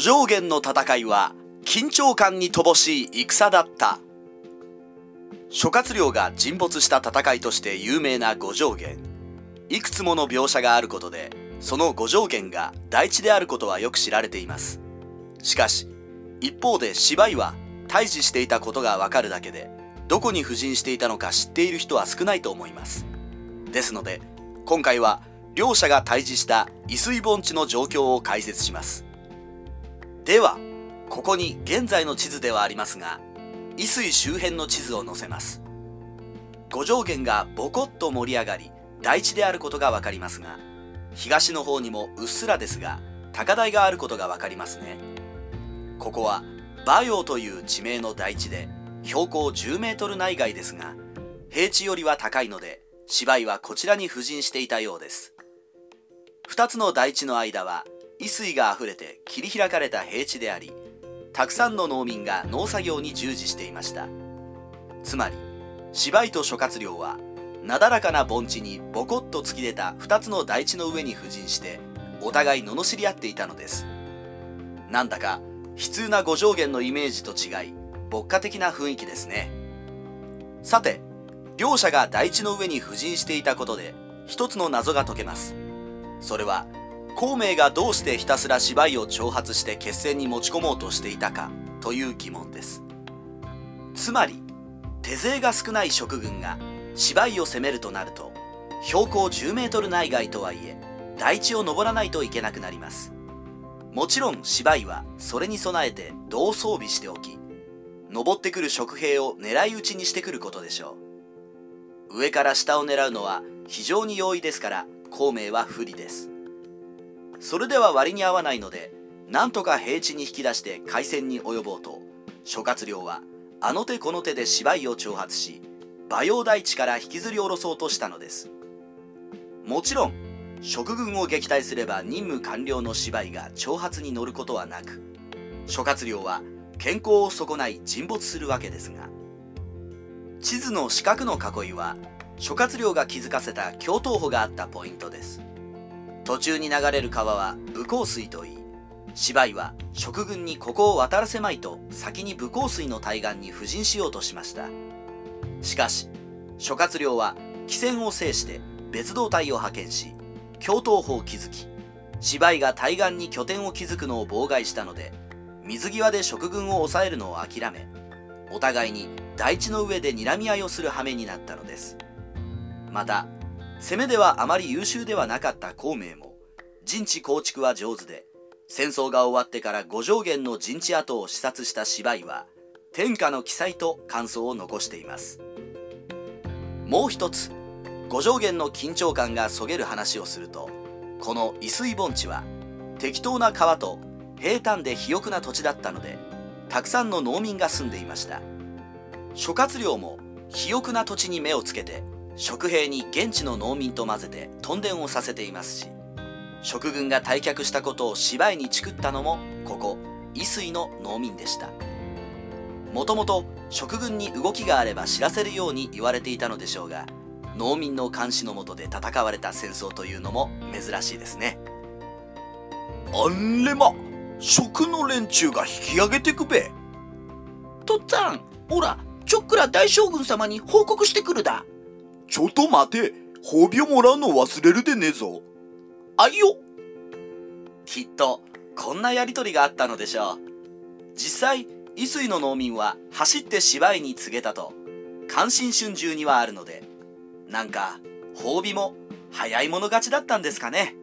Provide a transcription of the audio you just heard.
五条原の戦いは緊張感に乏しい戦だった。諸葛亮が沈没した戦いとして有名な五条原いくつもの描写があることでその五条原が大地であることはよく知られています。しかし一方で芝居は対峙していたことがわかるだけでどこに布陣していたのか知っている人は少ないと思います。ですので今回は両者が対峙した伊水盆地の状況を解説します。ではここに現在の地図ではありますが伊水周辺の地図を載せます。五条原がボコッと盛り上がり大地であることがわかりますが東の方にもうっすらですが高台があることがわかりますね。ここは馬陽という地名の大地で標高10メートル内外ですが平地よりは高いので芝居はこちらに布陣していたようです。2つの大地の間は衣水があふれて切り開かれた平地でありたくさんの農民が農作業に従事していました。つまり芝居と諸葛亮はなだらかな盆地にボコッと突き出た2つの大地の上に布陣してお互い罵り合っていたのです。なんだか悲痛な五条原のイメージと違い牧歌的な雰囲気ですね。さて両者が大地の上に布陣していたことで一つの謎が解けます。それは孔明がどうしてひたすら芝居を挑発して決戦に持ち込もうとしていたかという疑問です。つまり手勢が少ない職軍が芝居を攻めるとなると標高10メートル内外とはいえ大地を登らないといけなくなります。もちろん芝居はそれに備えてどう装備しておき登ってくる食兵を狙い撃ちにしてくることでしょう。上から下を狙うのは非常に容易ですから孔明は不利です。それでは割に合わないのでなんとか平地に引き出して海戦に及ぼうと。諸葛亮はあの手この手で芝居を挑発し馬陽大地から引きずり下ろそうとしたのです。もちろん食軍を撃退すれば任務完了の芝居が挑発に乗ることはなく諸葛亮は健康を損ない沈没するわけですが地図の四角の囲いは諸葛亮が築かせた京東穂があったポイントです。途中に流れる川は武香水といい芝居は食軍にここを渡らせまいと先に武香水の対岸に布陣しようとしました。しかし諸葛亮は汽船を制して別動隊を派遣し京東堡を築き芝居が対岸に拠点を築くのを妨害したので水際で食軍を抑えるのを諦めお互いに大地の上で睨み合いをする羽目になったのです。また攻めではあまり優秀ではなかった孔明も陣地構築は上手で戦争が終わってから五条原の陣地跡を視察した芝居は天下の記載と感想を残しています。もう一つ五条原の緊張感がそげる話をするとこの伊水盆地は適当な川と平坦で肥沃な土地だったのでたくさんの農民が住んでいました。諸葛亮も肥沃な土地に目をつけて食兵に現地の農民と混ぜて屯田をさせていますし食軍が退却したことを芝居にチクったのもここ伊水の農民でした。もともと食軍に動きがあれば知らせるように言われていたのでしょうが農民の監視のもとで戦われた戦争というのも珍しいですね。あんれま食の連中が引き上げてくべ。とっつぁんおらちょっくら大将軍様に報告してくるだちょっと待て。褒美をもらうの忘れるでねえぞ。あいよ。きっとこんなやりとりがあったのでしょう。実際伊水の農民は走って芝居に告げたと。関心春秋にはあるので。なんか褒美も早い者勝ちだったんですかね。